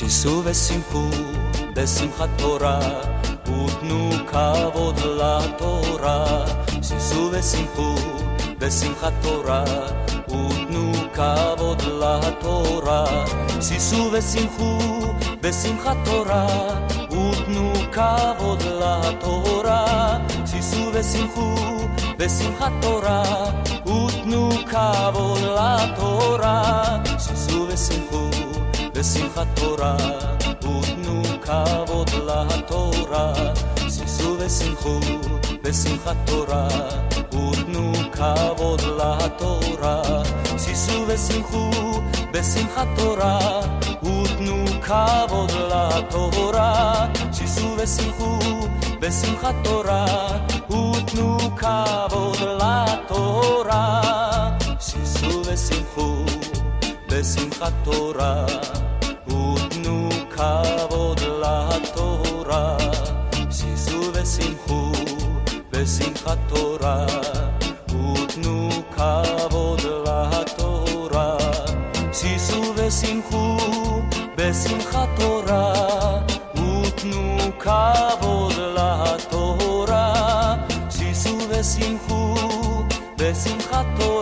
שישו ושמחו בשמחת תורה, ותנו כבוד לתורה. שישו ושמחו בשמחת תורה, ותנו כבוד לתורה. שישו ושמחו בשמחת תורה, ותנו כבוד לתורה. שישו ושמחו בשמחת תורה, ותנו כבוד לתורה. שישו ושמחו בשמחת תורה, ותנו כבוד לתורה. שישו ושמחו בשמחת תורה, ותנו כבוד לתורה. שישו ושמחו בשמחת תורה, ותנו כבוד לתורה. שישו ושמחו בשמחת תורה, ותנו כבוד לתורה. שישו ושמחו בשמחת תורה, ותנו כבוד לתורה. שישו ושמחו בשמחת תורה, ותנו כבוד לתורה. שישו ושמחו בשמחת תורה, ותנו כבוד לתורה. שישו ושמחו בשמחת תורה,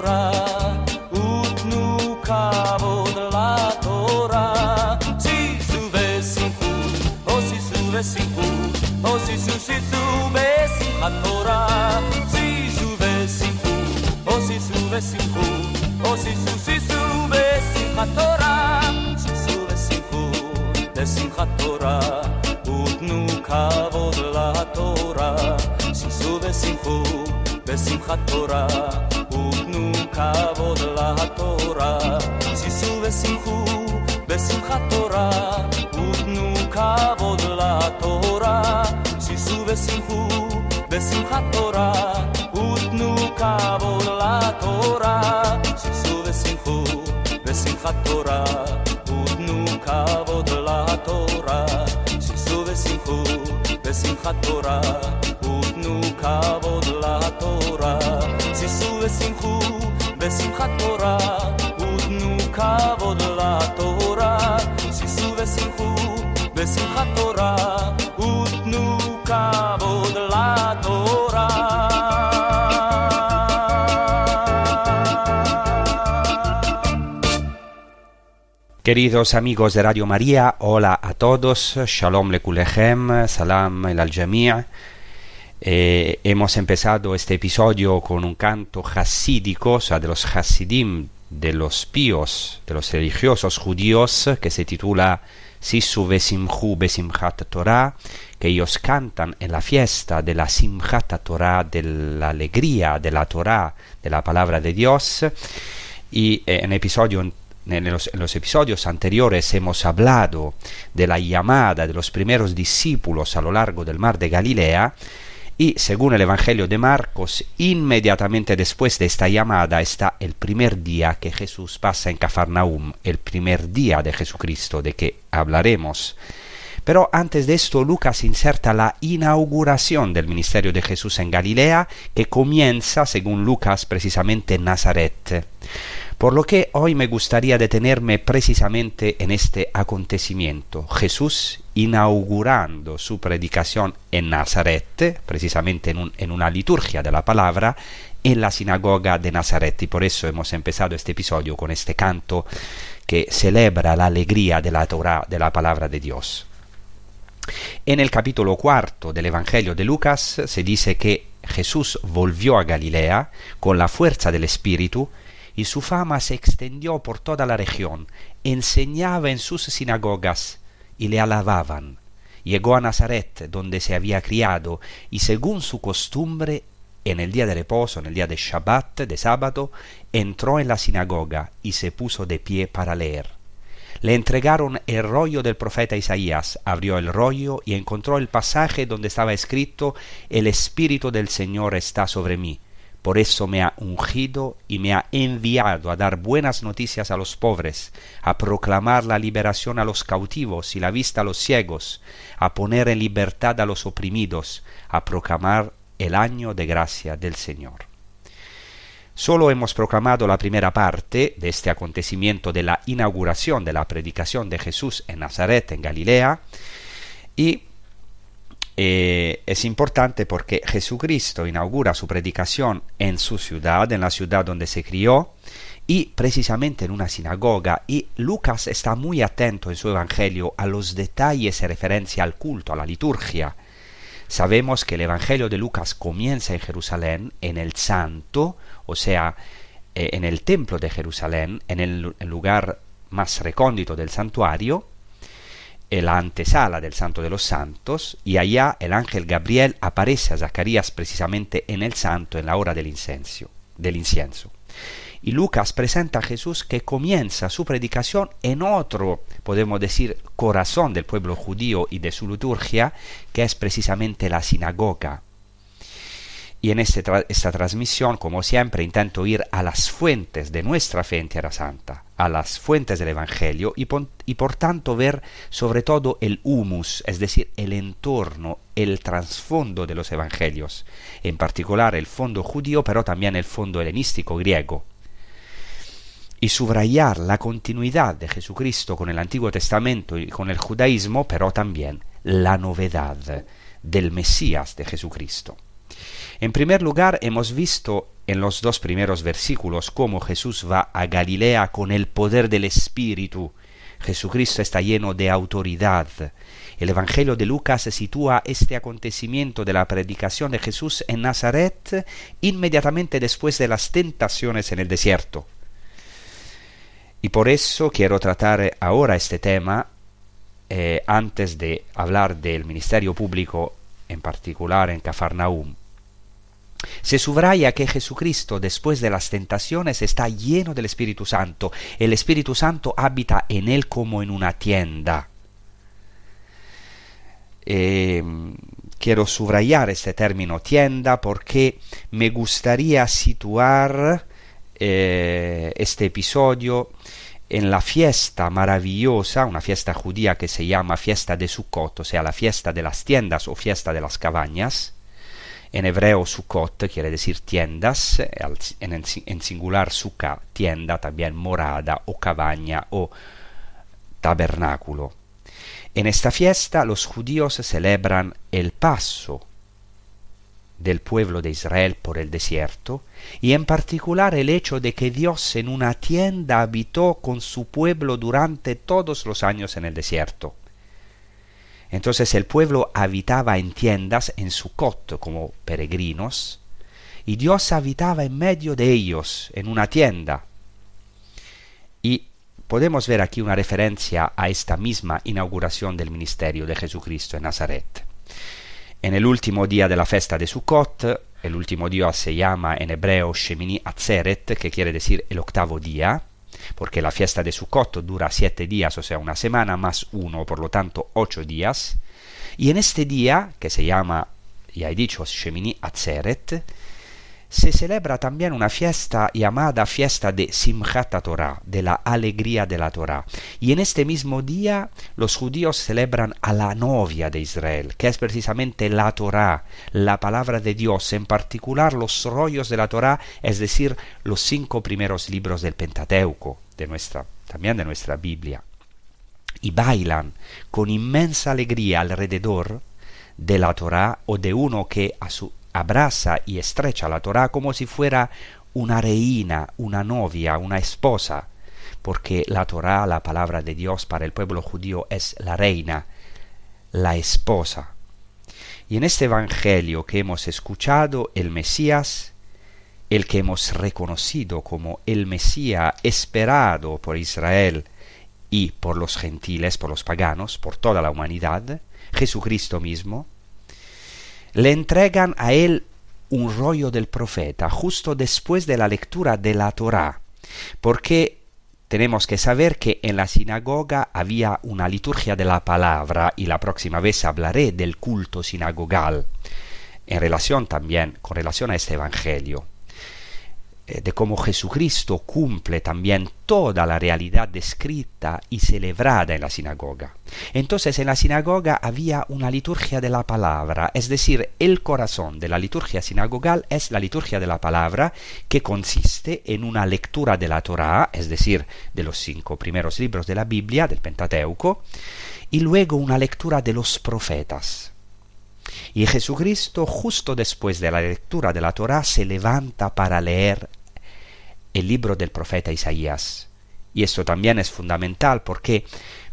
בשמחת תורה, ותנו כבוד לתורה. שישו ושמחו בשמחת תורה, ותנו כבוד לתורה. שישו ושמחו בשמחת תורה, ותנו כבוד לתורה. שישו ושמחו בשמחת תורה, ותנו כבוד לתורה. שישו ושמחו בשמחת תורה, ותנו כבוד לתורה. שישו ושמחו בשמחת תורה, ותנו כבוד לתורה. שישו ושמחו בשמחת תורה, ותנו כבוד לתורה. Queridos amigos de Radio María, hola a todos, Shalom Lekulechem, Salam el al Jami'. eh, hemos empezado este episodio con un canto hasídico, o sea, de los hasidim, de los píos, de los religiosos judíos, que se titula Sisu Besimhu Besimchat Torah, que ellos cantan en la fiesta de la Simchat Torah, de la alegría de la Torah, de la palabra de Dios. Y eh, en episodio en los, en los, episodios anteriores hemos hablado de la llamada de los primeros discípulos a lo largo del mar de Galilea y según el Evangelio de Marcos, inmediatamente después de esta llamada está el primer día que Jesús pasa en Cafarnaum, el primer día de Jesucristo, de que hablaremos. Pero antes de esto, Lucas inserta la inauguración del ministerio de Jesús en Galilea, que comienza, según Lucas, precisamente en Nazaret. Por lo que hoy me gustaría detenerme precisamente en este acontecimiento. Jesús inaugurando su predicación en Nazaret, precisamente en, un, en, una liturgia de la palabra, en la sinagoga de Nazaret. Y por eso hemos empezado este episodio con este canto que celebra la alegría de la Torah, de la palabra de Dios. En el capítulo cuarto del Evangelio de Lucas se dice que Jesús volvió a Galilea con la fuerza del Espíritu y su fama se extendió por toda la región, enseñaba en sus sinagogas y le alababan. Llegó a Nazaret, donde se había criado, y según su costumbre, en el día de reposo, en el día de Shabbat, de sábado, entró en la sinagoga y se puso de pie para leer. Le entregaron el rollo del profeta Isaías, abrió el rollo y encontró el pasaje donde estaba escrito El Espíritu del Señor está sobre mí, por eso me ha ungido y me ha enviado a dar buenas noticias a los pobres, a proclamar la liberación a los cautivos y la vista a los ciegos, a poner en libertad a los oprimidos, a proclamar el año de gracia del Señor. Solo hemos proclamado la primera parte de este acontecimiento de la inauguración de la predicación de Jesús en Nazaret, en Galilea, y eh, es importante porque Jesucristo inaugura su predicación en su ciudad, en la ciudad donde se crió, y precisamente en una sinagoga, y Lucas está muy atento en su Evangelio a los detalles en referencia al culto, a la liturgia. Sabemos que el Evangelio de Lucas comienza en Jerusalén, en el Santo, o sea, eh, en el templo de Jerusalén, en el, lugar más recóndito del santuario, la antesala del Santo de los Santos, y allá el ángel Gabriel aparece a Zacarías precisamente en el santo en la hora del incienso. Del incienso. Y Lucas presenta a Jesús que comienza su predicación en otro, podemos decir, corazón del pueblo judío y de su liturgia, que es precisamente la sinagoga. Y en este esta transmisión, como siempre, intento ir a las fuentes de nuestra fe en Tierra Santa, a las fuentes del Evangelio y, y por tanto ver sobre todo el humus, es decir, el entorno, el trasfondo de los Evangelios, en particular el fondo judío, pero también el fondo helenístico griego y subrayar la continuidad de Jesucristo con el Antiguo Testamento y con el judaísmo, pero también la novedad del Mesías de Jesucristo. En primer lugar, hemos visto en los dos primeros versículos cómo Jesús va a Galilea con el poder del Espíritu. Jesucristo está lleno de autoridad. El Evangelio de Lucas sitúa este acontecimiento de la predicación de Jesús en Nazaret inmediatamente después de las tentaciones en el desierto. Y por eso quiero tratar ahora este tema eh, antes de hablar del ministerio público, en particular en Cafarnaum. Se subraya que Jesucristo, después de las tentaciones, está lleno del Espíritu Santo. El Espíritu Santo habita en él como en una tienda. Eh, quiero subrayar este término tienda porque me gustaría situar eh, este episodio en la fiesta maravillosa, una fiesta judía que se llama fiesta de Sukkot, o sea, la fiesta de las tiendas o fiesta de las cabañas. En hebreo Sukkot quiere decir tiendas, en, singular Sukkah, tienda, también morada o cabaña o tabernáculo. En esta fiesta los judíos celebran el paso del pueblo de Israel por el desierto, y en particular el hecho de que Dios en una tienda habitó con su pueblo durante todos los años en el desierto. Entonces el pueblo habitaba en tiendas en Sucot como peregrinos, y Dios habitaba en medio de ellos, en una tienda. Y podemos ver aquí una referencia a esta misma inauguración del ministerio de Jesucristo en Nazaret. En el último día de la fiesta de Sukkot, el último día se llama en hebreo Shemini Atzeret, que quiere decir el octavo día, porque la fiesta de Sukkot dura siete días, o sea, una semana más uno, por lo tanto ocho días. Y en este día, que se llama, ya he dicho, Shemini Atzeret, se celebra también una fiesta llamada fiesta de Simchat Torah, de la alegría de la Torah. Y en este mismo día los judíos celebran a la novia de Israel, que es precisamente la Torah, la palabra de Dios, en particular los rollos de la Torah, es decir, los cinco primeros libros del Pentateuco, de nuestra, también de nuestra Biblia. Y bailan con inmensa alegría alrededor de la Torah o de uno que a su abraza y estrecha la Torah como si fuera una reina, una novia, una esposa, porque la Torah, la palabra de Dios para el pueblo judío, es la reina, la esposa. Y en este Evangelio que hemos escuchado, el Mesías, el que hemos reconocido como el Mesías esperado por Israel y por los gentiles, por los paganos, por toda la humanidad, Jesucristo mismo, le entregan a él un rollo del profeta justo después de la lectura de la Torá, porque tenemos que saber que en la sinagoga había una liturgia de la palabra y la próxima vez hablaré del culto sinagogal en relación también con relación a este evangelio. Eh, de cómo Jesucristo cumple también toda la realidad descrita y celebrada en la sinagoga. Entonces en la sinagoga había una liturgia de la palabra, es decir, el corazón de la liturgia sinagogal es la liturgia de la palabra que consiste en una lectura de la Torá, es decir, de los cinco primeros libros de la Biblia, del Pentateuco, y luego una lectura de los profetas. Y Jesucristo, justo después de la lectura de la Torá, se levanta para leer el libro del profeta Isaías. Y esto también es fundamental porque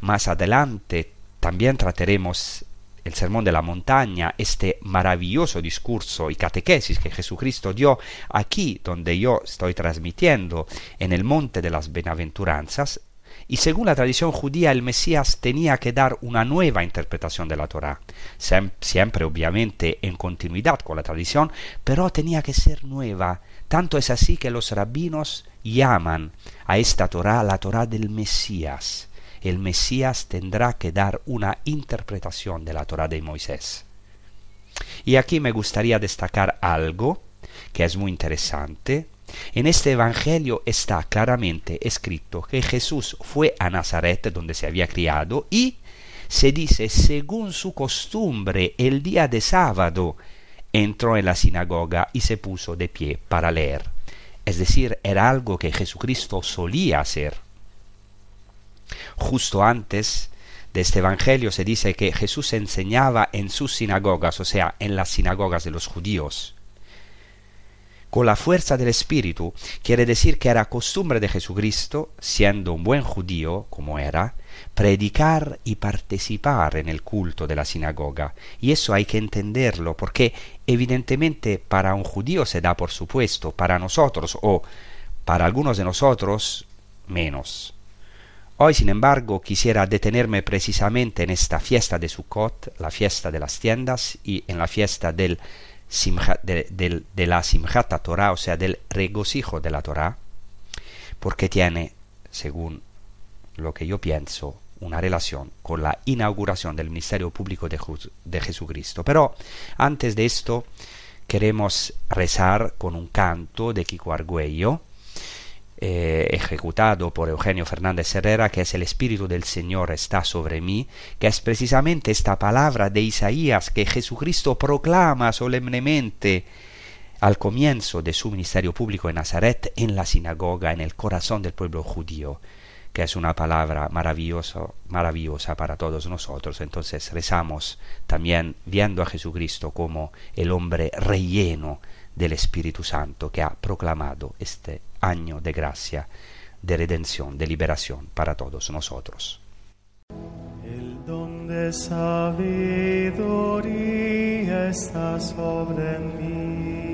más adelante también trataremos el Sermón de la Montaña, este maravilloso discurso y catequesis que Jesucristo dio aquí donde yo estoy transmitiendo, en el Monte de las Benaventuranzas, y según la tradición judía el Mesías tenía que dar una nueva interpretación de la Torá, siempre obviamente en continuidad con la tradición, pero tenía que ser nueva, tanto es así que los rabinos llaman a esta Torah la Torah del Mesías. El Mesías tendrá que dar una interpretación de la Torah de Moisés. Y aquí me gustaría destacar algo que es muy interesante. En este Evangelio está claramente escrito que Jesús fue a Nazaret, donde se había criado, y se dice, según su costumbre, el día de sábado, entró en la sinagoga y se puso de pie para leer. Es decir, era algo que Jesucristo solía hacer. Justo antes de este Evangelio se dice que Jesús enseñaba en sus sinagogas, o sea, en las sinagogas de los judíos con la fuerza del Espíritu, quiere decir que era costumbre de Jesucristo, siendo un buen judío como era, predicar y participar en el culto de la sinagoga. Y eso hay que entenderlo, porque evidentemente para un judío se da por supuesto, para nosotros o para algunos de nosotros menos. Hoy, sin embargo, quisiera detenerme precisamente en esta fiesta de Sukkot, la fiesta de las tiendas, y en la fiesta del de, la Simchat Torah, o sea, del regocijo de la Torah, porque tiene, según lo que yo pienso, una relación con la inauguración del ministerio público de, de Jesucristo. Pero antes de esto, queremos rezar con un canto de Kiko Argüello, eh, ejecutado por Eugenio Fernández Herrera, que es el Espíritu del Señor está sobre mí, que es precisamente esta palabra de Isaías que Jesucristo proclama solemnemente al comienzo de su ministerio público en Nazaret, en la sinagoga, en el corazón del pueblo judío, que es una palabra maravillosa, maravillosa para todos nosotros. Entonces rezamos también viendo a Jesucristo como el hombre relleno del Espíritu Santo que ha proclamado este año de gracia, de redención, de liberación para todos nosotros. El don de sabiduría está sobre mí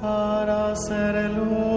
para luz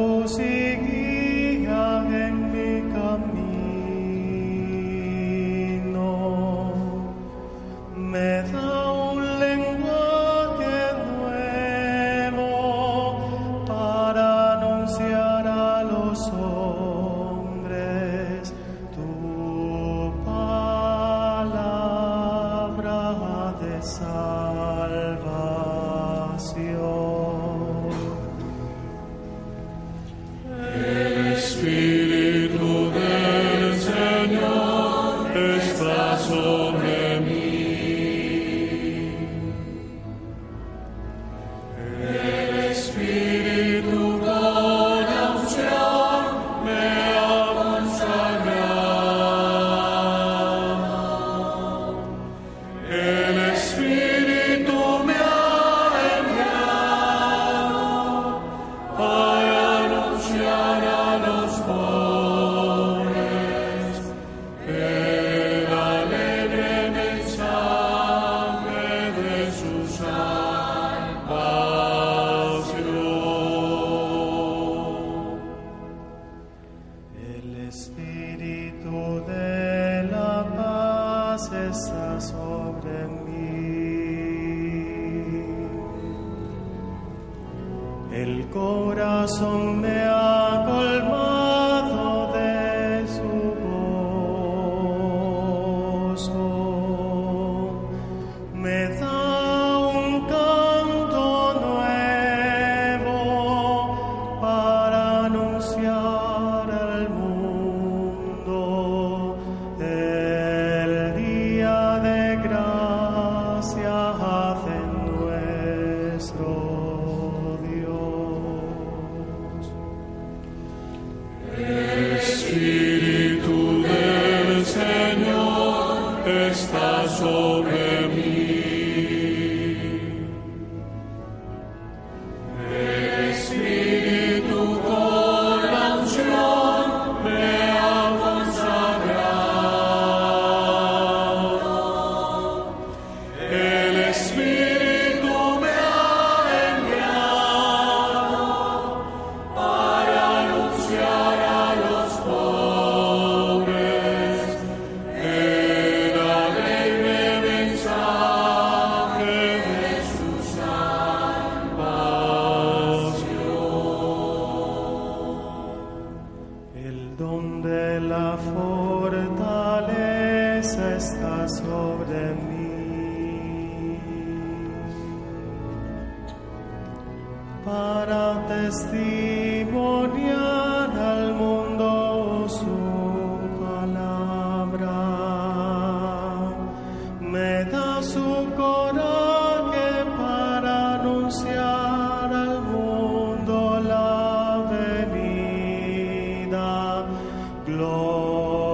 Lord.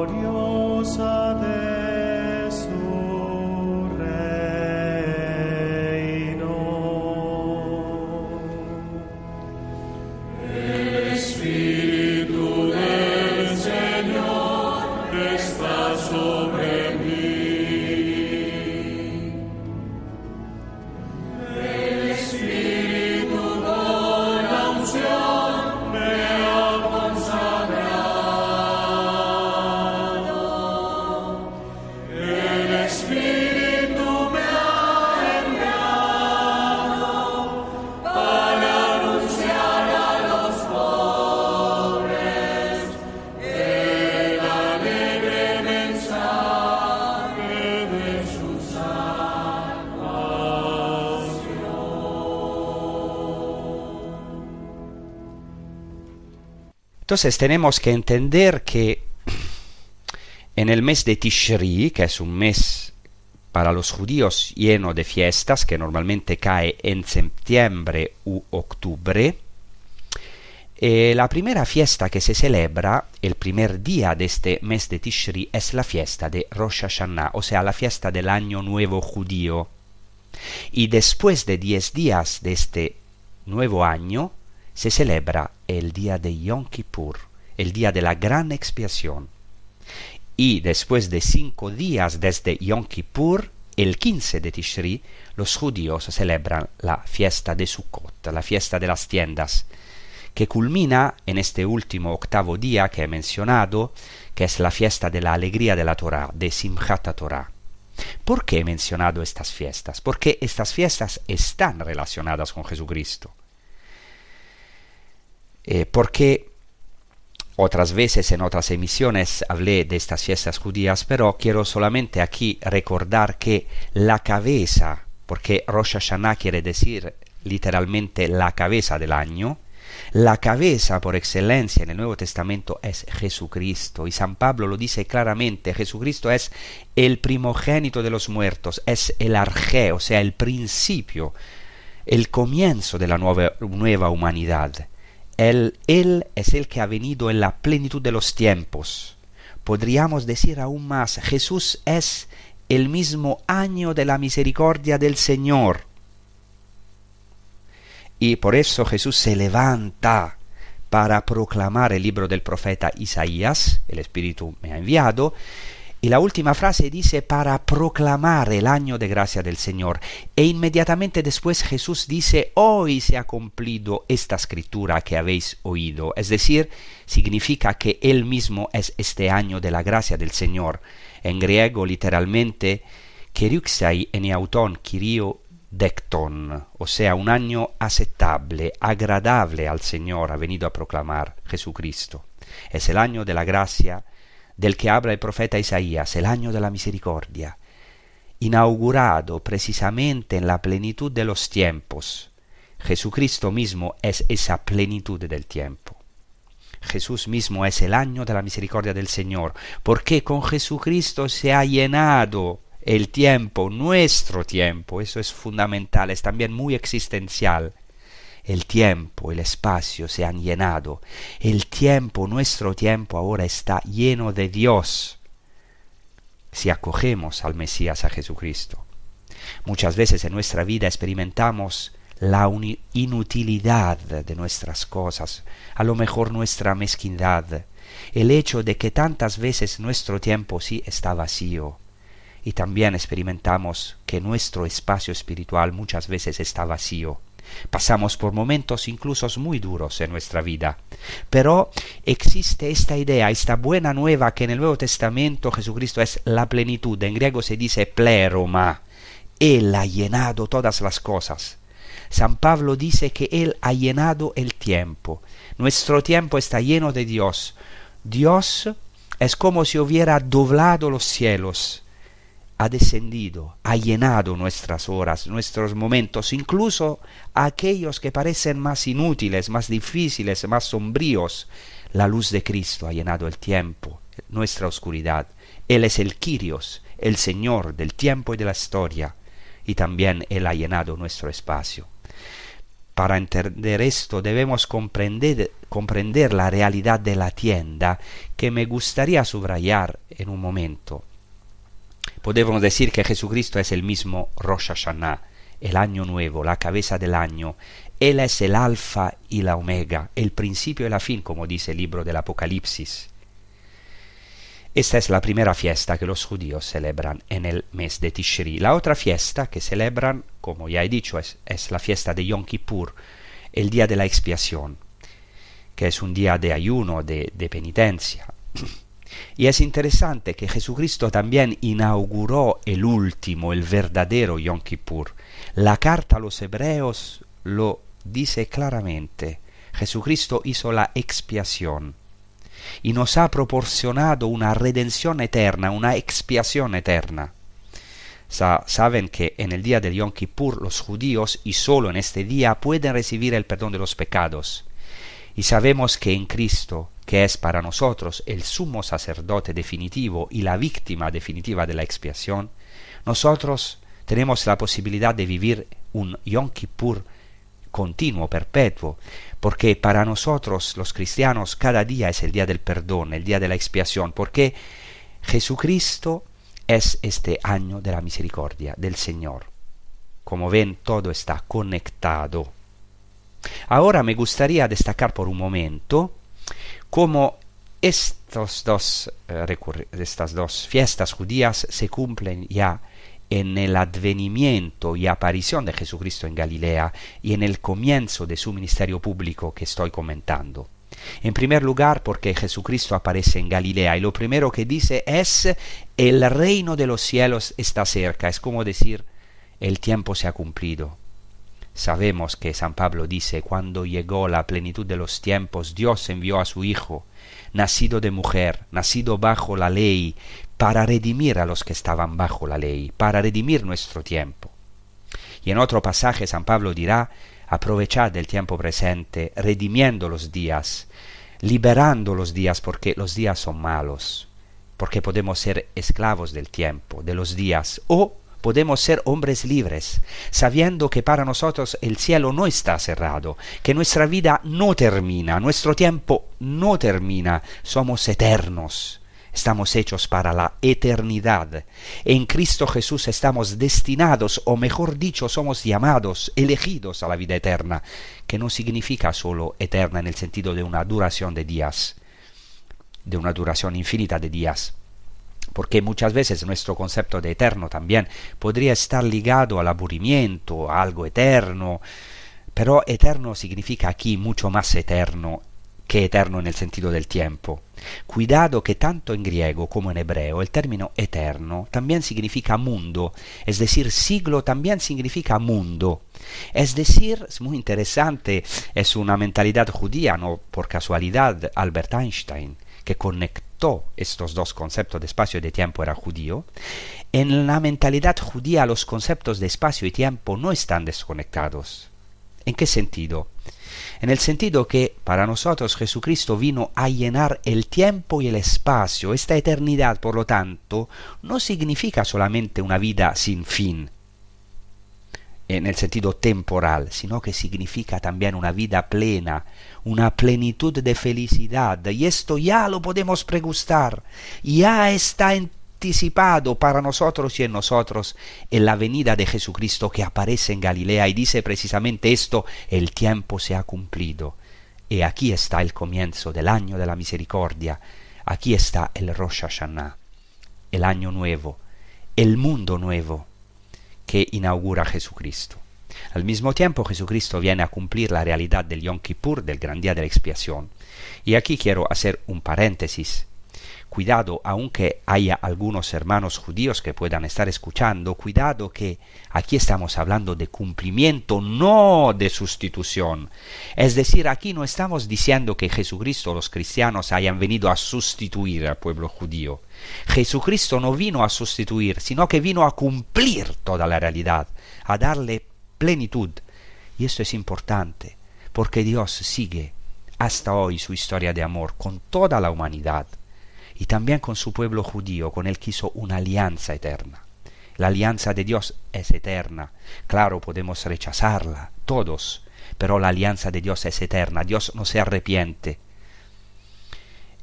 Entonces tenemos que entender que en el mes de Tishri, que es un mes para los judíos lleno de fiestas, que normalmente cae en septiembre u octubre, eh, la primera fiesta que se celebra el primer día de este mes de Tishri es la fiesta de Rosh Hashanah, o sea, la fiesta del año nuevo judío. Y después de diez días de este nuevo año, se celebra el día de Yom Kippur, el día de la gran expiación. Y después de cinco días desde Yom Kippur, el 15 de Tishri, los judíos celebran la fiesta de Sukkot, la fiesta de las tiendas, que culmina en este último octavo día que he mencionado, que es la fiesta de la alegría de la Torah, de Simchat Torah. ¿Por qué he mencionado estas fiestas? Porque estas fiestas están relacionadas con Jesucristo. Eh, porque otras veces en otras emisiones hablé de estas fiestas judías, pero quiero solamente aquí recordar que la cabeza, porque Rosh Hashanah quiere decir literalmente la cabeza del año, la cabeza por excelencia en el Nuevo Testamento es Jesucristo. Y San Pablo lo dice claramente, Jesucristo es el primogénito de los muertos, es el arjé, o sea, el principio, el comienzo de la nueva humanidad. Él, es el que ha venido en la plenitud de los tiempos. Podríamos decir aún más, Jesús es el mismo año de la misericordia del Señor. Y por eso Jesús se levanta para proclamar el libro del profeta Isaías, el Espíritu me ha enviado, Y la última frase dice para proclamar el año de gracia del Señor. E inmediatamente después Jesús dice, hoy se ha cumplido esta escritura que habéis oído. Es decir, significa que Él mismo es este año de la gracia del Señor. En griego literalmente, en eneauton kirio decton, o sea, un año aceptable, agradable al Señor ha venido a proclamar Jesucristo. Es el año de la gracia del que habla el profeta Isaías, el año de la misericordia, inaugurado precisamente en la plenitud de los tiempos. Jesucristo mismo es esa plenitud del tiempo. Jesús mismo es el año de la misericordia del Señor, porque con Jesucristo se ha llenado el tiempo, nuestro tiempo, eso es fundamental, es también muy existencial el tiempo, el espacio se han llenado. El tiempo, nuestro tiempo ahora está lleno de Dios si acogemos al Mesías, a Jesucristo. Muchas veces en nuestra vida experimentamos la inutilidad de nuestras cosas, a lo mejor nuestra mezquindad, el hecho de que tantas veces nuestro tiempo sí está vacío, y también experimentamos que nuestro espacio espiritual muchas veces está vacío. Pasamos por momentos incluso muy duros en nuestra vida. Pero existe esta idea, esta buena nueva que en el Nuevo Testamento Jesucristo es la plenitud. En griego se dice pleroma. Él ha llenado todas las cosas. San Pablo dice que Él ha llenado el tiempo. Nuestro tiempo está lleno de Dios. Dios es como si hubiera doblado los cielos ha descendido, ha llenado nuestras horas, nuestros momentos, incluso aquellos que parecen más inútiles, más difíciles, más sombríos. La luz de Cristo ha llenado el tiempo, nuestra oscuridad. Él es el Kyrios, el Señor del tiempo y de la historia, y también Él ha llenado nuestro espacio. Para entender esto debemos comprender, comprender la realidad de la tienda que me gustaría subrayar en un momento podemos decir que Jesucristo es el mismo Rosh Hashanah, el año nuevo, la cabeza del año. Él es el alfa y la omega, el principio y la fin, como dice el libro del Apocalipsis. Esta es la primera fiesta que los judíos celebran en el mes de Tishri. La otra fiesta que celebran, como ya he dicho, es, la fiesta de Yom Kippur, el día de la expiación, que es un día de ayuno, de penitencia. Y es interesante que Jesucristo también inauguró el último, el verdadero Yom Kippur. La carta a los hebreos lo dice claramente. Jesucristo hizo la expiación y nos ha proporcionado una redención eterna, una expiación eterna. saben que en el día de Yom Kippur los judíos y solo en este día pueden recibir el perdón de los pecados. Y sabemos que en Cristo que es para nosotros el sumo sacerdote definitivo y la víctima definitiva de la expiación, nosotros tenemos la posibilidad de vivir un Yom Kippur continuo, perpetuo, porque para nosotros los cristianos cada día es el día del perdón, el día de la expiación, porque Jesucristo es este año de la misericordia del Señor. Como ven, todo está conectado. Ahora me gustaría destacar por un momento como estos dos, eh, estas dos fiestas judías se cumplen ya en el advenimiento y aparición de Jesucristo en Galilea y en el comienzo de su ministerio público que estoy comentando. En primer lugar, porque Jesucristo aparece en Galilea y lo primero que dice es el reino de los cielos está cerca, es como decir el tiempo se ha cumplido. Sabemos que San Pablo dice, cuando llegó la plenitud de los tiempos, Dios envió a su Hijo, nacido de mujer, nacido bajo la ley, para redimir a los que estaban bajo la ley, para redimir nuestro tiempo. Y en otro pasaje San Pablo dirá, aprovechad el tiempo presente, redimiendo los días, liberando los días porque los días son malos, porque podemos ser esclavos del tiempo, de los días, o podemos ser hombres libres, sabiendo que para nosotros el cielo no está cerrado, que nuestra vida no termina, nuestro tiempo no termina, somos eternos. Estamos hechos para la eternidad. En Cristo Jesús estamos destinados, o mejor dicho, somos llamados, elegidos a la vida eterna, que no significa solo eterna en el sentido de una duración de días, de una duración infinita de días, porque muchas veces nuestro concepto de eterno también podría estar ligado al aburrimiento, a algo eterno, pero eterno significa aquí mucho más eterno que eterno en el sentido del tiempo. Cuidado que tanto en griego como en hebreo el término eterno también significa mundo, es decir, siglo también significa mundo. Es decir, es muy interesante, es una mentalidad judía, no por casualidad Albert Einstein, que conectó estos dos conceptos de espacio y de tiempo era judío. En la mentalidad judía los conceptos de espacio y tiempo no están desconectados. ¿En qué sentido? en el sentido que para nosotros Jesucristo vino a llenar el tiempo y el espacio. Esta eternidad, por lo tanto, no significa solamente una vida sin fin, en el sentido temporal, sino que significa también una vida plena, una plenitud de felicidad. Y esto ya lo podemos pregustar, ya está anticipado para nosotros y en nosotros en la venida de Jesucristo que aparece en Galilea y dice precisamente esto, el tiempo se ha cumplido. Y aquí está el comienzo del año de la misericordia, aquí está el Rosh Hashanah, el año nuevo, el mundo nuevo que inaugura Jesucristo. Al mismo tiempo Jesucristo viene a cumplir la realidad del Yom Kippur, del gran día de la expiación. Y aquí quiero hacer un paréntesis cuidado, aunque haya algunos hermanos judíos que puedan estar escuchando, cuidado que aquí estamos hablando de cumplimiento, no de sustitución. Es decir, aquí no estamos diciendo que Jesucristo, los cristianos, hayan venido a sustituir al pueblo judío. Jesucristo no vino a sustituir, sino que vino a cumplir toda la realidad, a darle plenitud. Y esto es importante, porque Dios sigue hasta hoy su historia de amor con toda la humanidad y también con su pueblo judío, con el que hizo una alianza eterna. La alianza de Dios es eterna. Claro, podemos rechazarla, todos, pero la alianza de Dios es eterna. Dios no se arrepiente.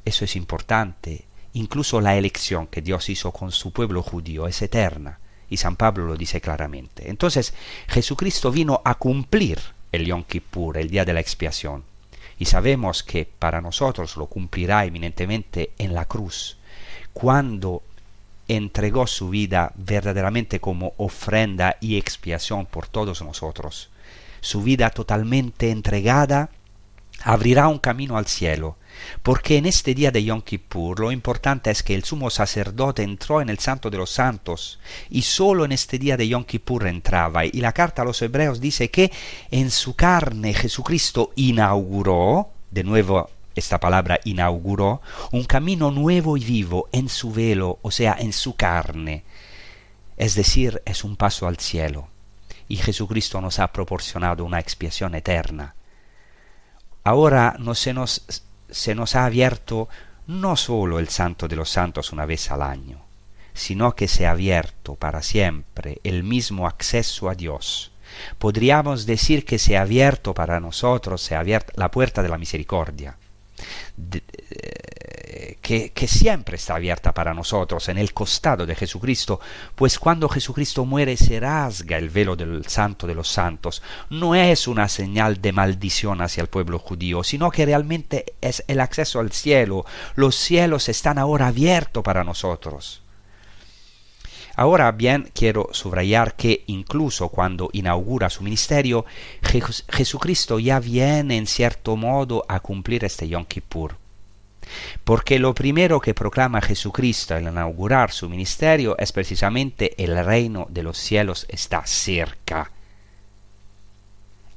Eso es importante. Incluso la elección que Dios hizo con su pueblo judío es eterna. Y San Pablo lo dice claramente. Entonces, Jesucristo vino a cumplir el Yom Kippur, el día de la expiación y sabemos que para nosotros lo cumplirá eminentemente en la cruz, cuando entregó su vida verdaderamente como ofrenda y expiación por todos nosotros. Su vida totalmente entregada abrirá un camino al cielo, porque en este día de Yom Kippur lo importante es que el sumo sacerdote entró en el Santo de los Santos y solo en este día de Yom Kippur entraba. Y la carta a los hebreos dice que en su carne Jesucristo inauguró, de nuevo esta palabra inauguró, un camino nuevo y vivo en su velo, o sea, en su carne. Es decir, es un paso al cielo. Y Jesucristo nos ha proporcionado una expiación eterna. Ahora no se nos se nos ha abierto no sólo el Santo de los Santos una vez al año, sino que se ha abierto para siempre el mismo acceso a Dios. Podríamos decir que se ha abierto para nosotros, se ha abierto la puerta de la misericordia. Eh, que, siempre está abierta para nosotros en el costado de Jesucristo, pues cuando Jesucristo muere se rasga el velo del santo de los santos. No es una señal de maldición hacia el pueblo judío, sino que realmente es el acceso al cielo. Los cielos están ahora abiertos para nosotros. Ahora bien, quiero subrayar que incluso cuando inaugura su ministerio, Jesucristo ya viene en cierto modo a cumplir este Yom Kippur. Porque lo primero que proclama Jesucristo al inaugurar su ministerio es precisamente el reino de los cielos está cerca.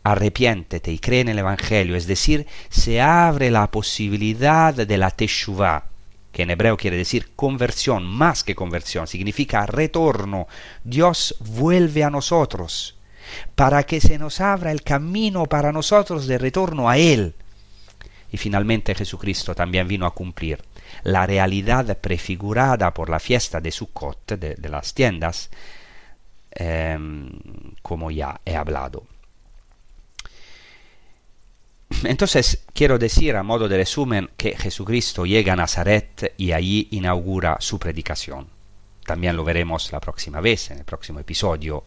Arrepiéntete y cree en el Evangelio, es decir, se abre la posibilidad de la Teshuvah, que en hebreo quiere decir conversión, más que conversión, significa retorno. Dios vuelve a nosotros para que se nos abra el camino para nosotros de retorno a Él. Y finalmente Jesucristo también vino a cumplir la realidad prefigurada por la fiesta de Sukkot, de, de las tiendas, eh, como ya he hablado. Entonces quiero decir a modo de resumen que Jesucristo llega a Nazaret y allí inaugura su predicación. También lo veremos la próxima vez, en el próximo episodio.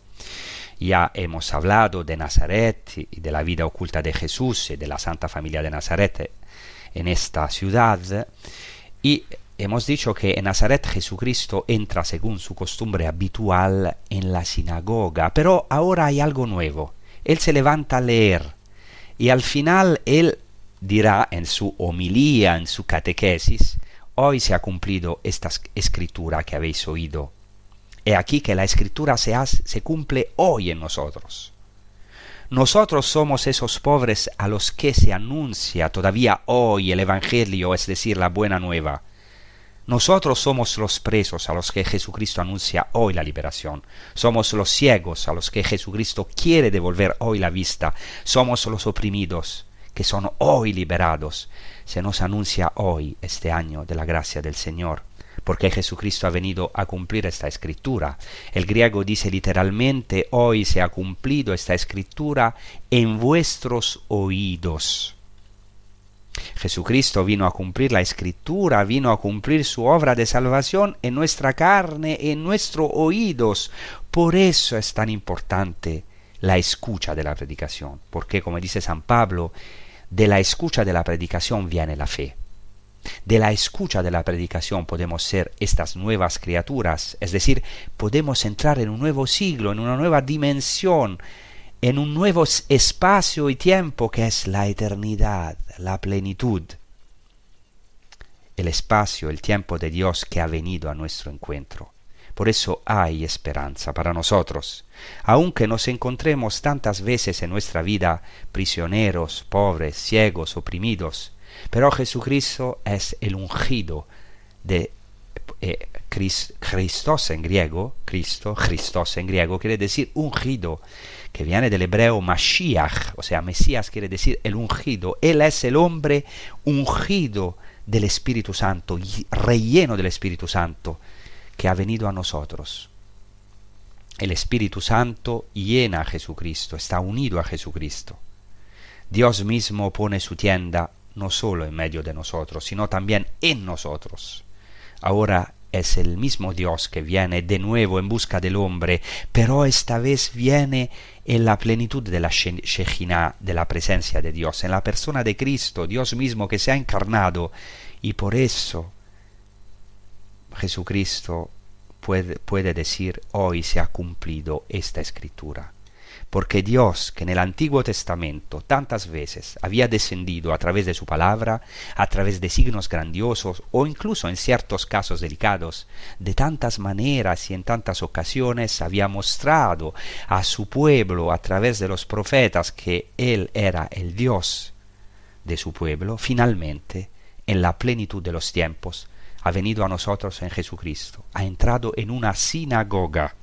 Ya hemos hablado de Nazaret y de la vida oculta de Jesús y de la Santa Familia de Nazaret en esta ciudad. Y hemos dicho que en Nazaret Jesucristo entra según su costumbre habitual en la sinagoga, pero ahora hay algo nuevo. Él se levanta a leer y al final él dirá en su homilía, en su catequesis, hoy se ha cumplido esta escritura que habéis oído. He aquí que la escritura se, se cumple hoy en nosotros. Nosotros somos esos pobres a los que se anuncia todavía hoy el Evangelio, es decir, la buena nueva. Nosotros somos los presos a los que Jesucristo anuncia hoy la liberación. Somos los ciegos a los que Jesucristo quiere devolver hoy la vista. Somos los oprimidos que son hoy liberados. Se nos anuncia hoy este año de la gracia del Señor porque Jesucristo ha venido a cumplir esta escritura. El griego dice literalmente, hoy se ha cumplido esta escritura en vuestros oídos. Jesucristo vino a cumplir la escritura, vino a cumplir su obra de salvación en nuestra carne, en nuestros oídos. Por eso es tan importante la escucha de la predicación, porque como dice San Pablo, de la escucha de la predicación viene la fe. De la escucha de la predicación podemos ser estas nuevas criaturas, es decir, podemos entrar en un nuevo siglo, en una nueva dimensión, en un nuevo espacio y tiempo que es la eternidad, la plenitud, el espacio, el tiempo de Dios que ha venido a nuestro encuentro. Por eso hay esperanza para nosotros, aunque nos encontremos tantas veces en nuestra vida prisioneros, pobres, ciegos, oprimidos, pero Jesucristo es el ungido de eh, Christos en griego, Cristo, Christos en griego quiere decir ungido, que viene del hebreo Mashiach, o sea, Mesías quiere decir el ungido. Él es el hombre ungido del Espíritu Santo, relleno del Espíritu Santo, que ha venido a nosotros. El Espíritu Santo llena a Jesucristo, está unido a Jesucristo. Dios mismo pone su tienda no solo en medio de nosotros, sino también en nosotros. Ahora es el mismo Dios que viene de nuevo en busca del hombre, pero esta vez viene en la plenitud de la Shejina, de la presencia de Dios, en la persona de Cristo, Dios mismo que se ha encarnado, y por eso Jesucristo puede, puede decir, hoy se ha cumplido esta escritura porque Dios, que en el Antiguo Testamento tantas veces había descendido a través de su palabra, a través de signos grandiosos o incluso en ciertos casos delicados, de tantas maneras y en tantas ocasiones había mostrado a su pueblo a través de los profetas que Él era el Dios de su pueblo, finalmente, en la plenitud de los tiempos, ha venido a nosotros en Jesucristo, ha entrado en una sinagoga,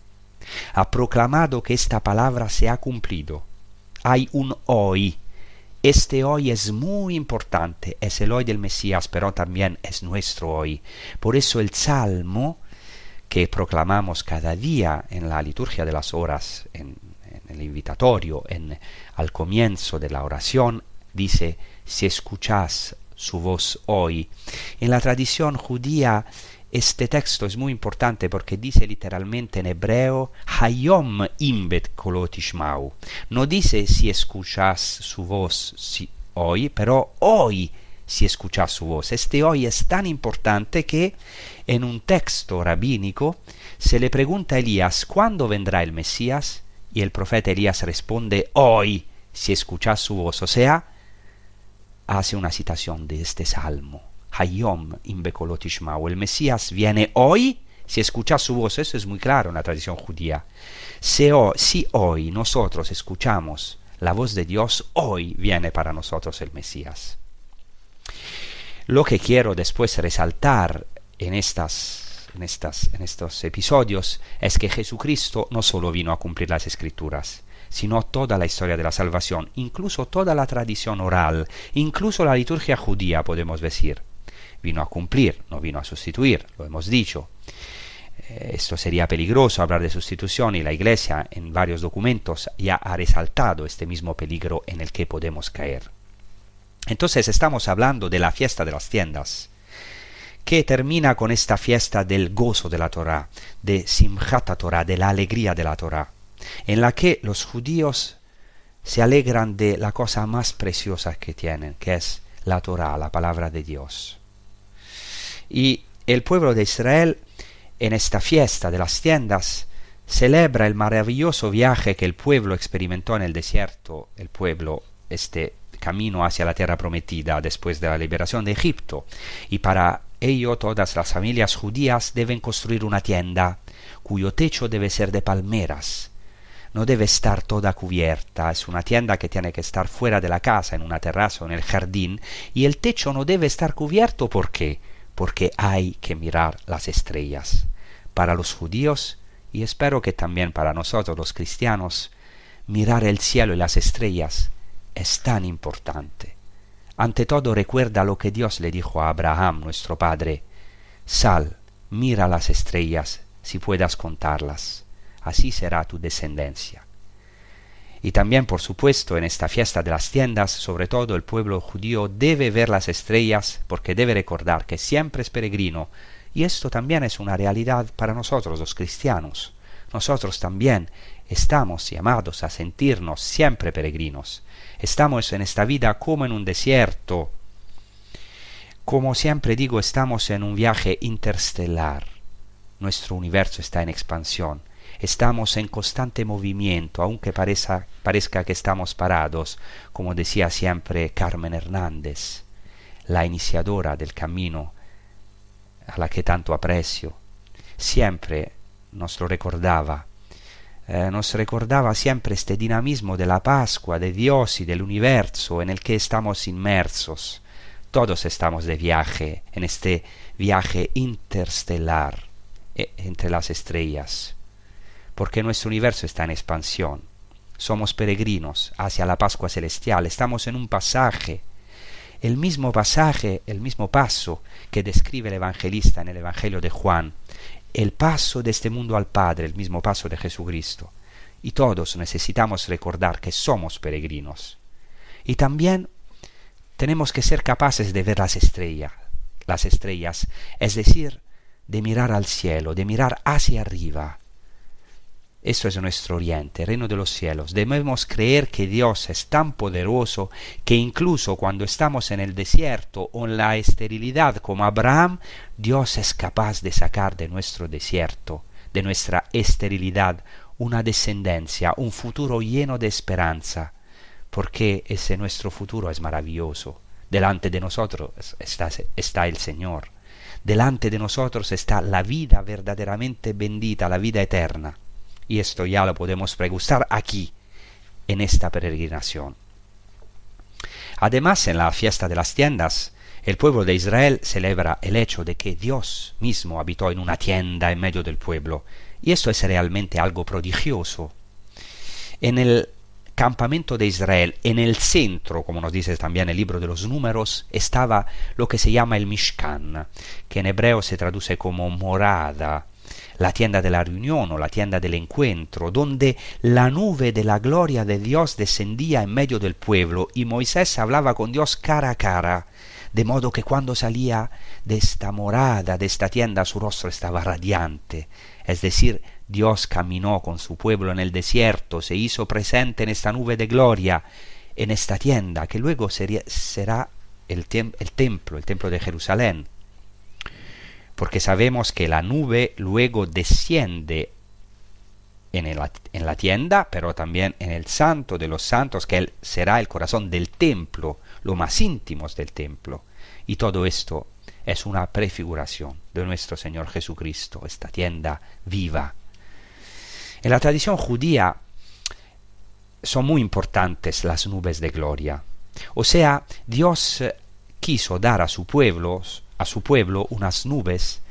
ha proclamado que esta palabra se ha cumplido. Hay un hoy. Este hoy es muy importante, es el hoy del Mesías, pero también es nuestro hoy. Por eso el Salmo que proclamamos cada día en la liturgia de las horas, en, el invitatorio, en, al comienzo de la oración, dice, si escuchás su voz hoy. En la tradición judía este texto es muy importante porque dice literalmente en hebreo Hayom imbet kolotishmau. No dice si escuchas su voz hoy, pero hoy si escuchas su voz. Este hoy es tan importante que en un texto rabínico se le pregunta a Elías cuándo vendrá el Mesías y el profeta Elías responde hoy si escuchas su voz. O sea, hace una citación de este salmo. Hayom o El Mesías viene hoy. Si escuchas su voz, eso es muy claro en la tradición judía. Si hoy nosotros escuchamos la voz de Dios, hoy viene para nosotros el Mesías. Lo que quiero después resaltar en estas, en, estas, en estos episodios es que Jesucristo no solo vino a cumplir las escrituras, sino toda la historia de la salvación, incluso toda la tradición oral, incluso la liturgia judía, podemos decir vino a cumplir, no vino a sustituir, lo hemos dicho. Eh, esto sería peligroso hablar de sustitución y la Iglesia en varios documentos ya ha resaltado este mismo peligro en el que podemos caer. Entonces estamos hablando de la fiesta de las tiendas, que termina con esta fiesta del gozo de la Torah, de Simchat Torah, de la alegría de la Torah, en la que los judíos se alegran de la cosa más preciosa que tienen, que es la Torah, la palabra de Dios. Y el pueblo de Israel en esta fiesta de las tiendas celebra el maravilloso viaje que el pueblo experimentó en el desierto, el pueblo, este camino hacia la tierra prometida después de la liberación de Egipto. Y para ello todas las familias judías deben construir una tienda cuyo techo debe ser de palmeras. No debe estar toda cubierta, es una tienda que tiene que estar fuera de la casa, en una terraza o en el jardín, y el techo no debe estar cubierto ¿por qué? Porque hay que mirar las estrellas. Para los judíos, y espero que también para nosotros los cristianos, mirar el cielo y las estrellas es tan importante. Ante todo recuerda lo que Dios le dijo a Abraham, nuestro padre, sal, mira las estrellas, si puedas contarlas, así será tu descendencia. Y también, por supuesto, en esta fiesta de las tiendas, sobre todo el pueblo judío debe ver las estrellas porque debe recordar que siempre es peregrino y esto también es una realidad para nosotros los cristianos. Nosotros también estamos llamados a sentirnos siempre peregrinos. Estamos en esta vida como en un desierto. Como siempre digo, estamos en un viaje interestelar. Nuestro universo está en expansión. Estamos en constante movimiento, aunque parezca, parezca que estamos parados, como decía siempre Carmen Hernández, la iniciadora del camino a la que tanto aprecio, siempre nos lo recordaba, eh, nos recordaba siempre este dinamismo de la Pascua, de Dios y del universo en el que estamos inmersos. Todos estamos de viaje, en este viaje interestelar eh, entre las estrellas, porque nuestro universo está en expansión. Somos peregrinos hacia la Pascua celestial, estamos en un pasaje el mismo pasaje, el mismo paso que describe el evangelista en el Evangelio de Juan, el paso de este mundo al Padre, el mismo paso de Jesucristo. Y todos necesitamos recordar que somos peregrinos. Y también tenemos que ser capaces de ver las estrellas, las estrellas, es decir, de mirar al cielo, de mirar hacia arriba, esto es nuestro oriente, reino de los cielos. Debemos creer que Dios es tan poderoso que incluso cuando estamos en el desierto o en la esterilidad como Abraham, Dios es capaz de sacar de nuestro desierto, de nuestra esterilidad, una descendencia, un futuro lleno de esperanza, porque ese nuestro futuro es maravilloso. Delante de nosotros está, está el Señor. Delante de nosotros está la vida verdaderamente bendita, la vida eterna y esto ya lo podemos pregustar aquí, en esta peregrinación. Además, en la fiesta de las tiendas, el pueblo de Israel celebra el hecho de que Dios mismo habitó en una tienda en medio del pueblo, y esto es realmente algo prodigioso. En el campamento de Israel, en el centro, como nos dice también el libro de los números, estaba lo que se llama el Mishkan, que en hebreo se traduce como morada, la tienda de la reunión o la tienda del encuentro, donde la nube de la gloria de Dios descendía en medio del pueblo y Moisés hablaba con Dios cara a cara, de modo que cuando salía de esta morada, de esta tienda, su rostro estaba radiante, es decir, Dios caminó con su pueblo en el desierto, se hizo presente en esta nube de gloria, en esta tienda, que luego será el, el templo, el templo de Jerusalén porque sabemos que la nube luego desciende en, la tienda, pero también en el santo de los santos, que él será el corazón del templo, lo más íntimo del templo. Y todo esto es una prefiguración de nuestro Señor Jesucristo, esta tienda viva. En la tradición judía son muy importantes las nubes de gloria. O sea, Dios quiso dar a su pueblo a su pueblo unas nubes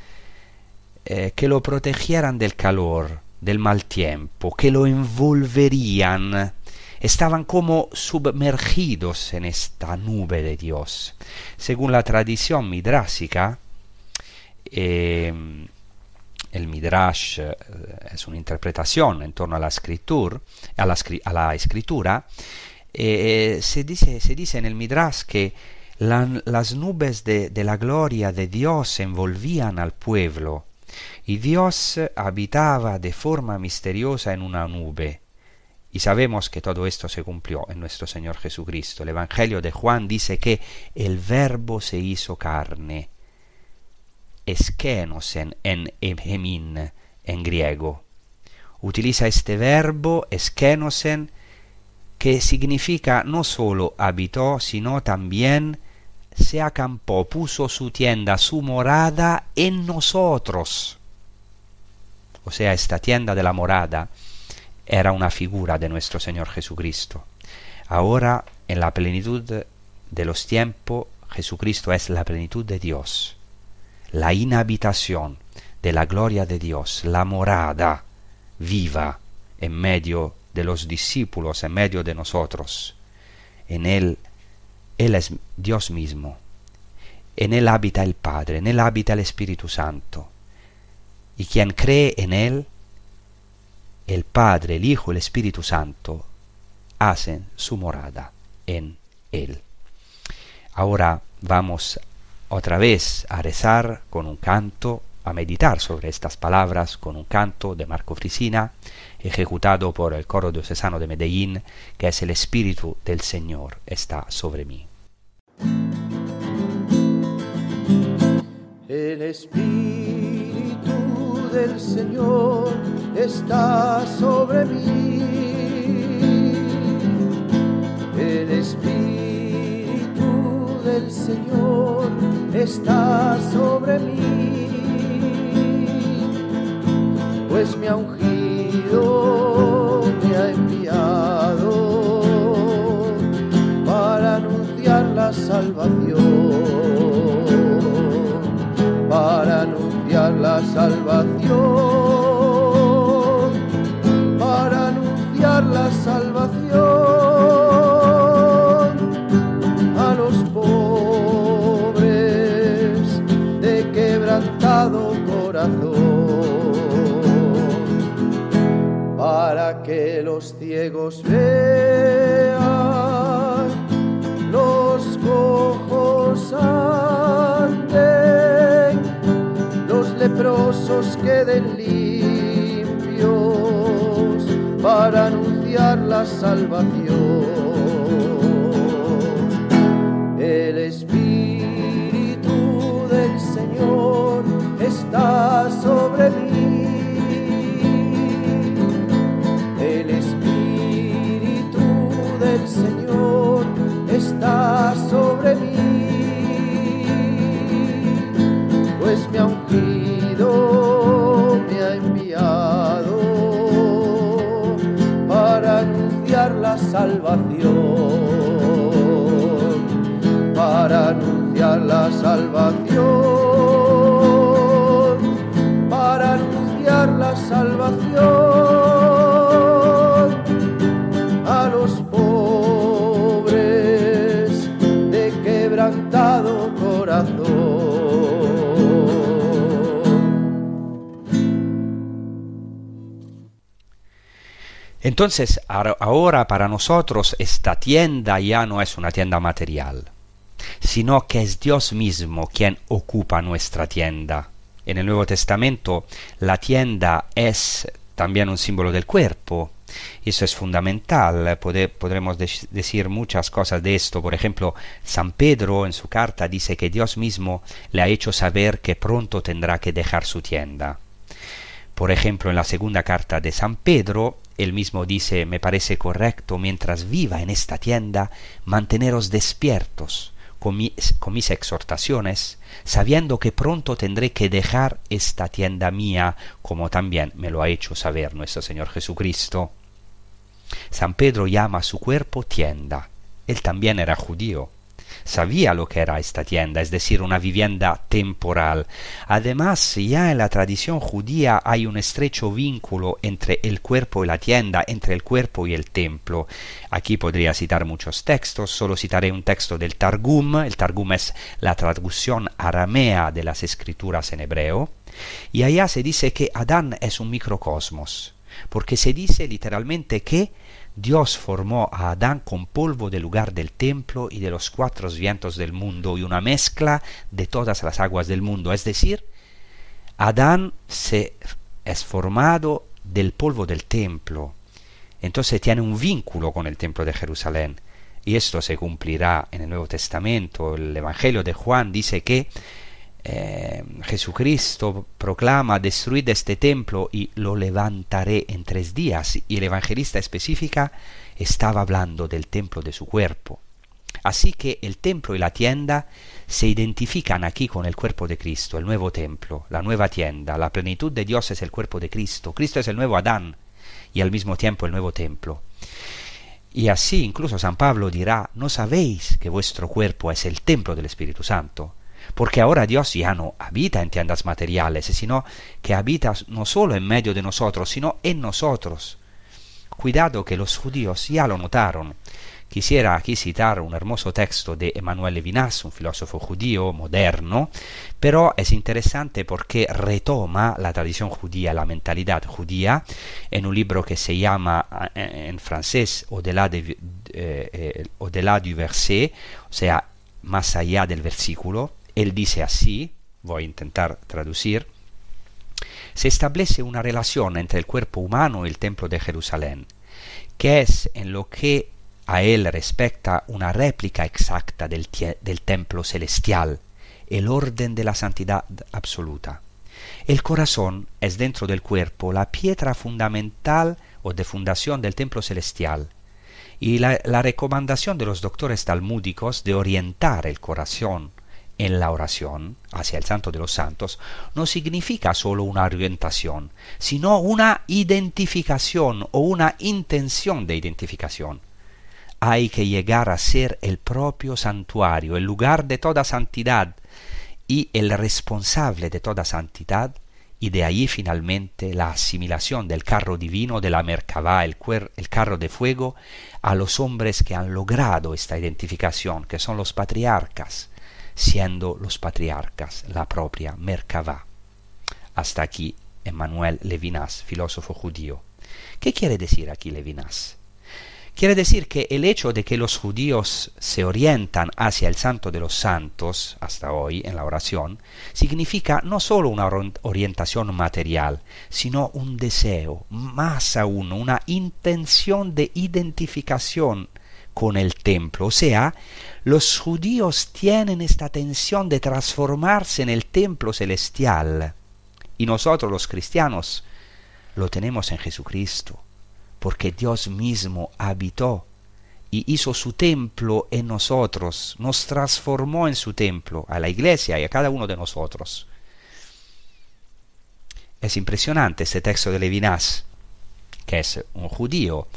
eh, que lo protegieran del calor, del mal tiempo, que lo envolverían. Estaban como sumergidos en esta nube de Dios. Según la tradición midrásica, em, el midrash eh, es una interpretación en torno a la escritura, a la, escritura eh, se, dice, se dice en el midrash que las nubes de, la gloria de Dios envolvían al pueblo y Dios habitaba de forma misteriosa en una nube. Y sabemos que todo esto se cumplió en nuestro Señor Jesucristo. El Evangelio de Juan dice que el Verbo se hizo carne. esquenosen en hemin en griego. Utiliza este verbo esquenosen que significa no solo habitó, sino también se acampó, puso su tienda, su morada en nosotros. O sea, esta tienda de la morada era una figura de nuestro Señor Jesucristo. Ahora, en la plenitud de los tiempos, Jesucristo es la plenitud de Dios, la inhabitación de la gloria de Dios, la morada viva en medio de los discípulos, en medio de nosotros. En Él, Él es Dios mismo. En Él habita el Padre, en Él habita el Espíritu Santo. Y quien cree en Él, el Padre, el Hijo, el Espíritu Santo, hacen su morada en Él. Ahora vamos otra vez a rezar con un canto, a meditar sobre estas palabras con un canto de Marco Frisina, ejecutado por el coro diocesano de Medellín, que es el Espíritu del Señor está sobre mí. El Espíritu del Señor está sobre mí. El Espíritu del Señor está sobre mí. Pues me ha me ha enviado para anunciar la salvación. Para anunciar la salvación. Ciegos vean, los cojos anden, los leprosos queden limpios, para anunciar la salvación. El Espíritu del Señor está Entonces, ahora para nosotros esta tienda ya no es una tienda material, sino que es Dios mismo quien ocupa nuestra tienda. En el Nuevo Testamento la tienda es también un símbolo del cuerpo. Eso es fundamental. Podremos dec- decir muchas cosas de esto. Por ejemplo, San Pedro en su carta dice que Dios mismo le ha hecho saber que pronto tendrá que dejar su tienda. Por ejemplo, en la segunda carta de San Pedro, él mismo dice, me parece correcto, mientras viva en esta tienda, manteneros despiertos con, mi- con mis exhortaciones, sabiendo que pronto tendré que dejar esta tienda mía, como también me lo ha hecho saber nuestro Señor Jesucristo. San Pedro llama a su cuerpo tienda. Él también era judío. Sabía lo que era esta tienda, es decir, una vivienda temporal. Además, ya en la tradición judía hay un estrecho vínculo entre el cuerpo y la tienda, entre el cuerpo y el templo. Aquí podría citar muchos textos, solo citaré un texto del Targum. El Targum es la traducción aramea de las escrituras en hebreo. Y allá se dice que Adán es un microcosmos, porque se dice literalmente que Dios formó a Adán con polvo del lugar del templo y de los cuatro vientos del mundo y una mezcla de todas las aguas del mundo. Es decir, Adán se es formado del polvo del templo. Entonces tiene un vínculo con el templo de Jerusalén. Y esto se cumplirá en el Nuevo Testamento. El Evangelio de Juan dice que eh, Jesucristo proclama, destruid este templo y lo levantaré en tres días. Y el evangelista específica estaba hablando del templo de su cuerpo. Así que el templo y la tienda se identifican aquí con el cuerpo de Cristo, el nuevo templo, la nueva tienda. La plenitud de Dios es el cuerpo de Cristo. Cristo es el nuevo Adán y al mismo tiempo el nuevo templo. Y así incluso San Pablo dirá, ¿no sabéis que vuestro cuerpo es el templo del Espíritu Santo? Porque ahora Dios ya no habita en tiendas materiales, sino que habita no solo en medio de nosotros, sino en nosotros. Cuidado que los judíos ya lo notaron. Quisiera aquí citar un hermoso texto de Emmanuel Levinas, un filósofo judío moderno, pero es interesante porque retoma la tradición judía, la mentalidad judía, en un libro que se llama eh, en francés Au-delà de, eh, eh, du verset, o sea, más allá del versículo. Él dice así, voy a intentar traducir, se establece una relación entre el cuerpo humano y el templo de Jerusalén, que es en lo que a él respecta una réplica exacta del, templo celestial, el orden de la santidad absoluta. El corazón es dentro del cuerpo la piedra fundamental o de fundación del templo celestial, y la, recomendación de los doctores talmúdicos de orientar el corazón en la oración hacia el santo de los santos no significa solo una orientación, sino una identificación o una intención de identificación. Hay que llegar a ser el propio santuario, el lugar de toda santidad y el responsable de toda santidad, y de ahí finalmente la asimilación del carro divino de la Merkabah, el, el carro de fuego, a los hombres que han logrado esta identificación, que son los patriarcas, siendo los patriarcas la propia Merkabah. Hasta aquí Emmanuel Levinas, filósofo judío. ¿Qué quiere decir aquí Levinas? Quiere decir que el hecho de que los judíos se orientan hacia el santo de los santos, hasta hoy en la oración, significa no solo una orientación material, sino un deseo, más aún una intención de identificación con el templo. O sea, los judíos tienen esta tensión de transformarse en el templo celestial. Y nosotros los cristianos lo tenemos en Jesucristo porque Dios mismo habitó y hizo su templo en nosotros, nos transformó en su templo, a la iglesia y a cada uno de nosotros. Es impresionante este texto de Levinas, que es un judío,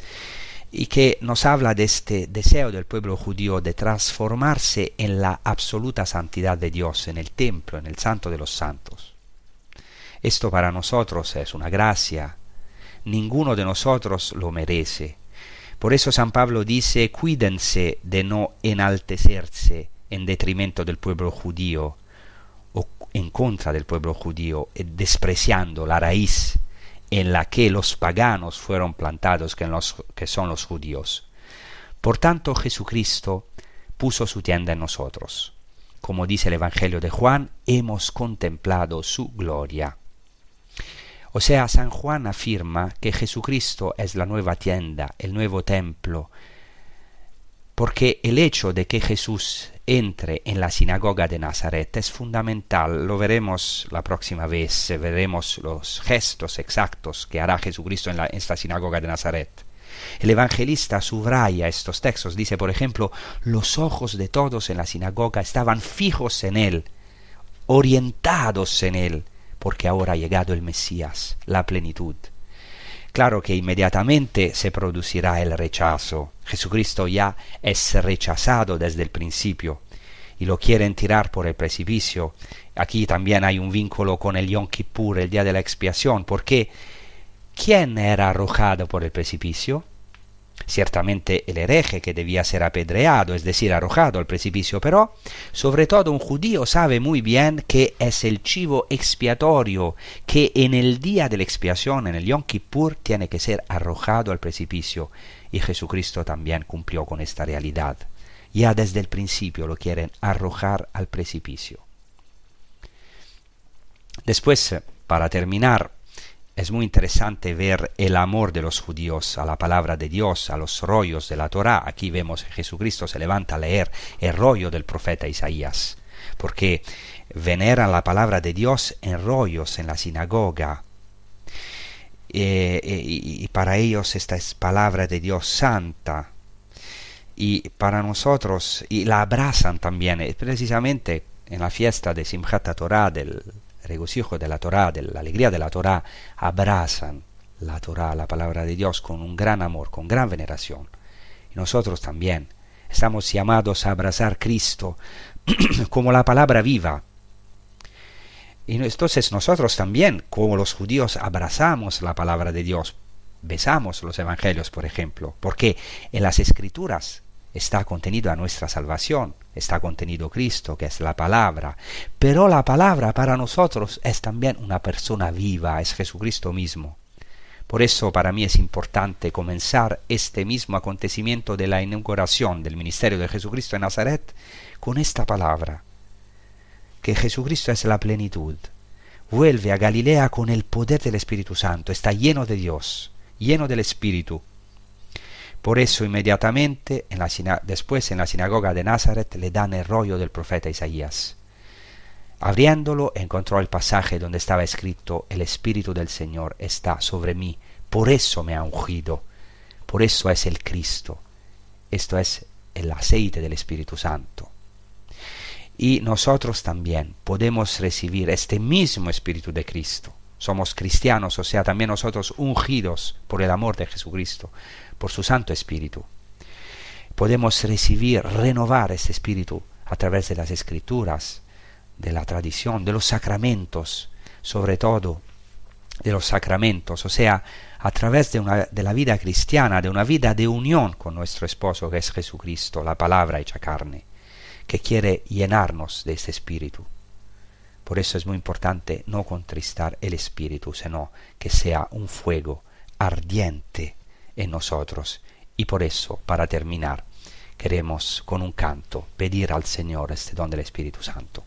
y que nos habla de este deseo del pueblo judío de transformarse en la absoluta santidad de Dios, en el templo, en el santo de los santos. Esto para nosotros es una gracia, ninguno de nosotros lo merece. Por eso San Pablo dice, cuídense de no enaltecerse en detrimento del pueblo judío o en contra del pueblo judío, eh, despreciando la raíz en la que los paganos fueron plantados, que, los, que son los judíos. Por tanto, Jesucristo puso su tienda en nosotros. Como dice el Evangelio de Juan, hemos contemplado su gloria. O sea, San Juan afirma que Jesucristo es la nueva tienda, el nuevo templo, porque el hecho de que Jesús entre en la sinagoga de Nazaret es fundamental, lo veremos la próxima vez, veremos los gestos exactos que hará Jesucristo en, la, esta sinagoga de Nazaret. El evangelista subraya estos textos, dice por ejemplo, los ojos de todos en la sinagoga estaban fijos en él, orientados en él, porque ahora ha llegado el Mesías, la plenitud. Claro que inmediatamente se producirá el rechazo. Jesucristo ya es rechazado desde el principio y lo quieren tirar por el precipicio. Aquí también hay un vínculo con el Yom Kippur, el día de la expiación, porque ¿quién era arrojado por el precipicio? Ciertamente el hereje que debía ser apedreado, es decir, arrojado al precipicio, pero sobre todo un judío sabe muy bien que es el chivo expiatorio que en el día de la expiación, en el Yom Kippur, tiene que ser arrojado al precipicio, y Jesucristo también cumplió con esta realidad. Ya desde el principio lo quieren arrojar al precipicio. Después, para terminar, es muy interesante ver el amor de los judíos a la palabra de Dios, a los rollos de la Torá. Aquí vemos que Jesucristo se levanta a leer el rollo del profeta Isaías. porque veneran la palabra de Dios en rollos en la sinagoga. Eh, eh, y para ellos esta es palabra de Dios santa. Y para nosotros, y la abrazan también, precisamente en la fiesta de Simchat Torah, del regocijo de la Torah, de la alegría de la Torah, abrazan la Torah, la palabra de Dios, con un gran amor, con gran veneración. Y nosotros también estamos llamados a abrazar Cristo como la palabra viva. Y entonces nosotros también, como los judíos, abrazamos la palabra de Dios, besamos los evangelios, por ejemplo, porque en las escrituras está contenido a nuestra salvación, está contenido Cristo, que es la palabra, pero la palabra para nosotros es también una persona viva, es Jesucristo mismo. Por eso para mí es importante comenzar este mismo acontecimiento de la inauguración del ministerio de Jesucristo en Nazaret con esta palabra, que Jesucristo es la plenitud. Vuelve a Galilea con el poder del Espíritu Santo, está lleno de Dios, lleno del Espíritu. Por eso inmediatamente en la, después en la sinagoga de Nazaret le dan el rollo del profeta Isaías. Abriéndolo encontró el pasaje donde estaba escrito, el Espíritu del Señor está sobre mí, por eso me ha ungido, por eso es el Cristo. Esto es el aceite del Espíritu Santo. Y nosotros también podemos recibir este mismo Espíritu de Cristo. Somos cristianos, o sea, también nosotros ungidos por el amor de Jesucristo, por su Santo Espíritu. Podemos recibir, renovar ese Espíritu a través de las Escrituras, de la tradición, de los sacramentos, sobre todo de los sacramentos, o sea, a través de, una, de la vida cristiana, de una vida de unión con nuestro esposo que es Jesucristo, la palabra hecha carne, que quiere llenarnos de ese espíritu. Por eso es muy importante no contristar el espíritu, sino que sea un fuego ardiente en nosotros. Y por eso, para terminar, queremos con un canto pedir al Señor este don del Espíritu Santo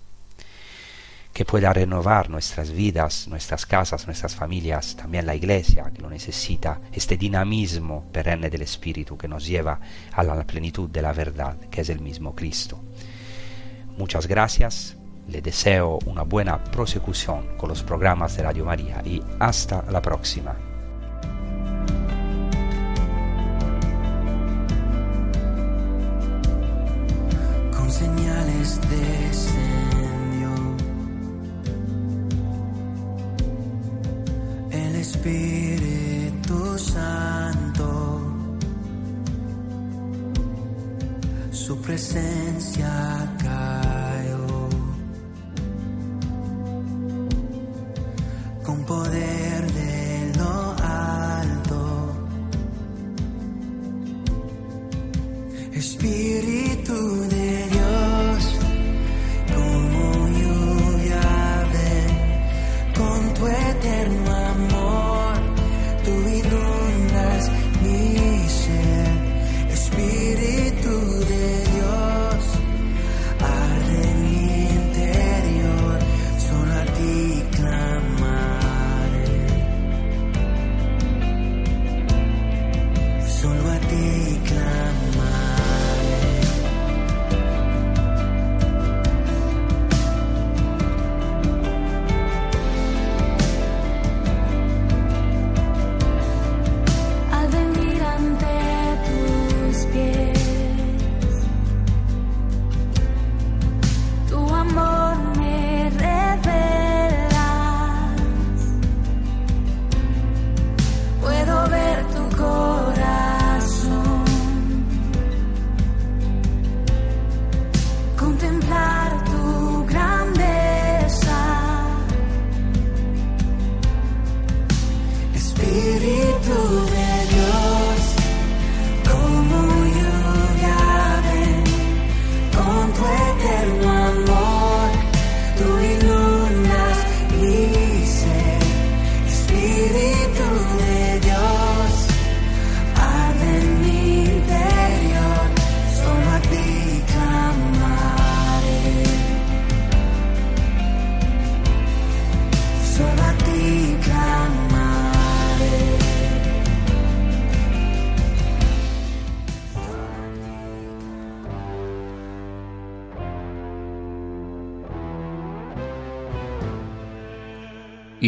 que pueda renovar nuestras vidas, nuestras casas, nuestras familias, también la iglesia que lo necesita, este dinamismo perenne del Espíritu que nos lleva a la plenitud de la verdad, que es el mismo Cristo. Muchas gracias, le deseo una buena prosecución con los programas de Radio María y hasta la próxima. Señales de Espíritu Santo, su presencia